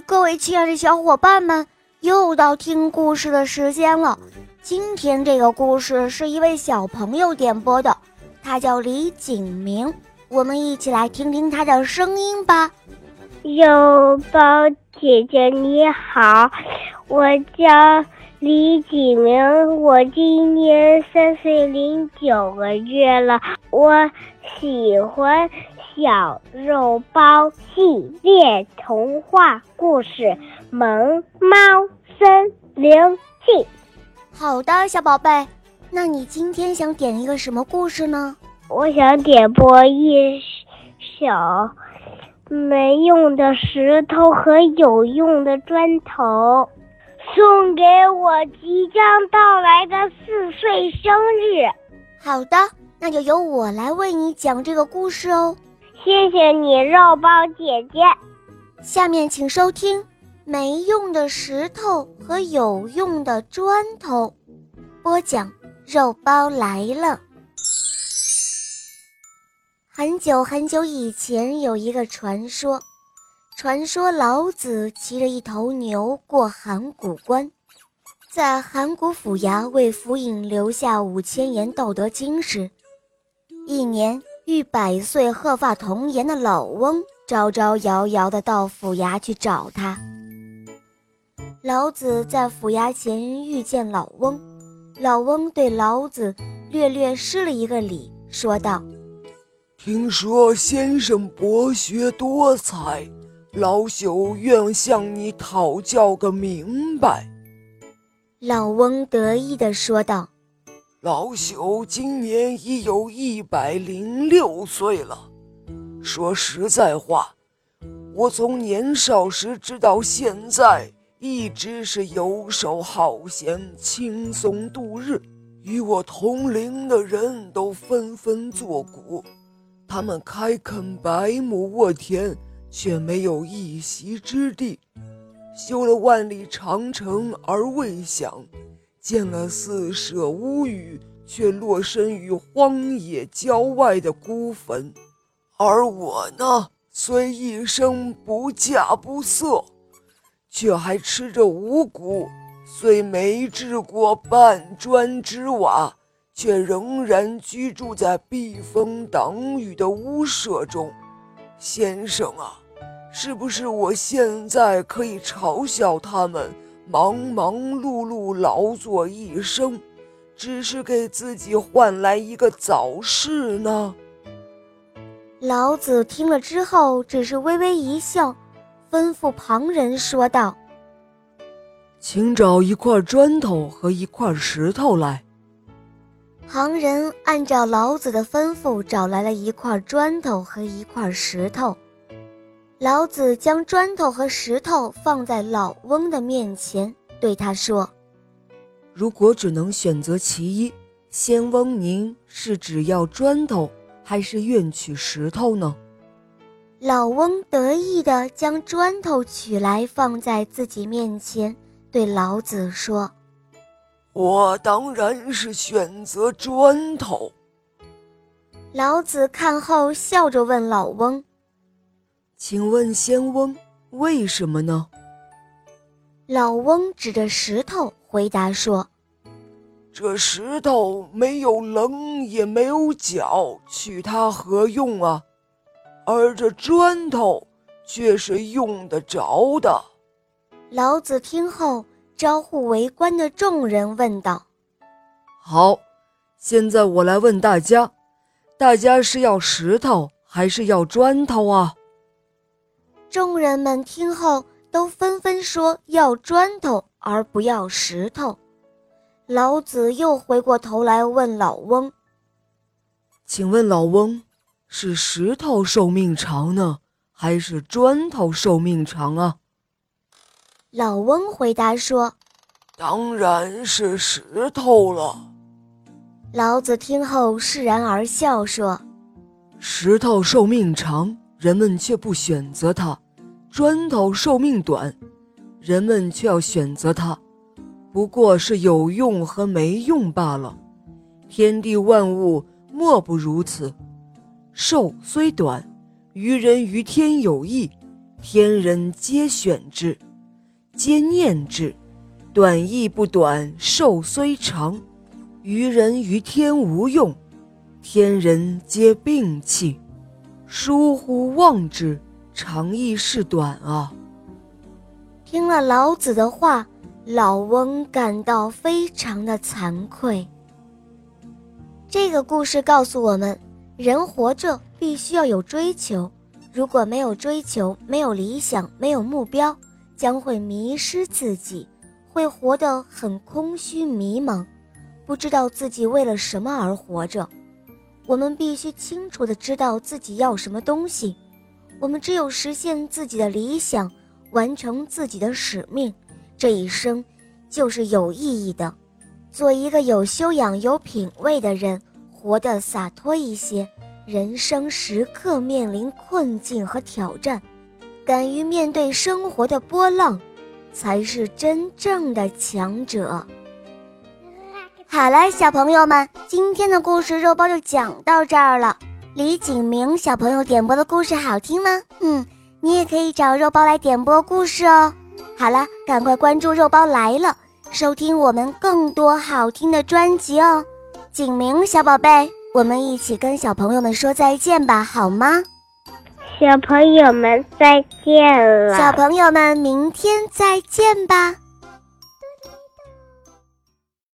各位亲爱的小伙伴们，又到听故事的时间了。今天这个故事是一位小朋友点播的，他叫李景明，我们一起来听听他的声音吧。肉包姐姐你好，我叫李景明，我今年三岁零九个月了，我喜欢。小肉包系列童话故事《萌猫森林记》。好的，小宝贝，那你今天想点一个什么故事呢？我想点播一首没用的石头和有用的砖头，送给我即将到来的四岁生日。好的，那就由我来为你讲这个故事哦。谢谢你，肉包姐姐。下面请收听《没用的石头和有用的砖头》，播讲肉包来了。很久很久以前，有一个传说，传说老子骑着一头牛过函谷关，在函谷府衙为府尹留下五千言道德经时，一年。遇百岁鹤发童颜的老翁，招招摇摇地到府衙去找他。老子在府衙前遇见老翁，老翁对老子略略施了一个礼，说道：“听说先生博学多才，老朽愿向你讨教个明白。”老翁得意地说道。老朽今年已有一百零六岁了。说实在话，我从年少时直到现在，一直是游手好闲、轻松度日。与我同龄的人都纷纷作古，他们开垦百亩沃田，却没有一席之地；修了万里长城而未享。建了四舍五入，却落身于荒野郊外的孤坟；而我呢，虽一生不嫁不色，却还吃着五谷；虽没治过半砖之瓦，却仍然居住在避风挡雨的屋舍中。先生啊，是不是我现在可以嘲笑他们？忙忙碌碌，劳作一生，只是给自己换来一个早逝呢。老子听了之后，只是微微一笑，吩咐旁人说道：“请找一块砖头和一块石头来。”旁人按照老子的吩咐，找来了一块砖头和一块石头。老子将砖头和石头放在老翁的面前，对他说：“如果只能选择其一，先翁您是只要砖头，还是愿取石头呢？”老翁得意地将砖头取来放在自己面前，对老子说：“我当然是选择砖头。”老子看后笑着问老翁。请问仙翁，为什么呢？老翁指着石头回答说：“这石头没有棱也没有角，取它何用啊？而这砖头却是用得着的。”老子听后，招呼围观的众人问道：“好，现在我来问大家，大家是要石头还是要砖头啊？”众人们听后都纷纷说要砖头而不要石头。老子又回过头来问老翁：“请问老翁，是石头寿命长呢，还是砖头寿命长啊？”老翁回答说：“当然是石头了。”老子听后释然而笑说：“石头寿命长，人们却不选择它。”砖头寿命短，人们却要选择它，不过是有用和没用罢了。天地万物莫不如此。寿虽短，于人于天有益；天人皆选之，皆念之。短亦不短，寿虽长，于人于天无用。天人皆摒弃，疏忽忘之，长亦是短啊！听了老子的话，老翁感到非常的惭愧。这个故事告诉我们，人活着必须要有追求，如果没有追求，没有理想，没有目标，将会迷失自己。会活得很空虚迷茫，不知道自己为了什么而活着。我们必须清楚的知道自己要什么东西。我们只有实现自己的理想，完成自己的使命，这一生就是有意义的。做一个有修养、有品位的人，活得洒脱一些。人生时刻面临困境和挑战，敢于面对生活的波浪。才是真正的强者。好了，小朋友们，今天的故事肉包就讲到这儿了。李景明小朋友点播的故事好听吗？嗯，你也可以找肉包来点播故事哦。好了，赶快关注肉包来了，收听我们更多好听的专辑哦。景明小宝贝，我们一起跟小朋友们说再见吧，好吗？小朋友们再见了，小朋友们明天再见吧。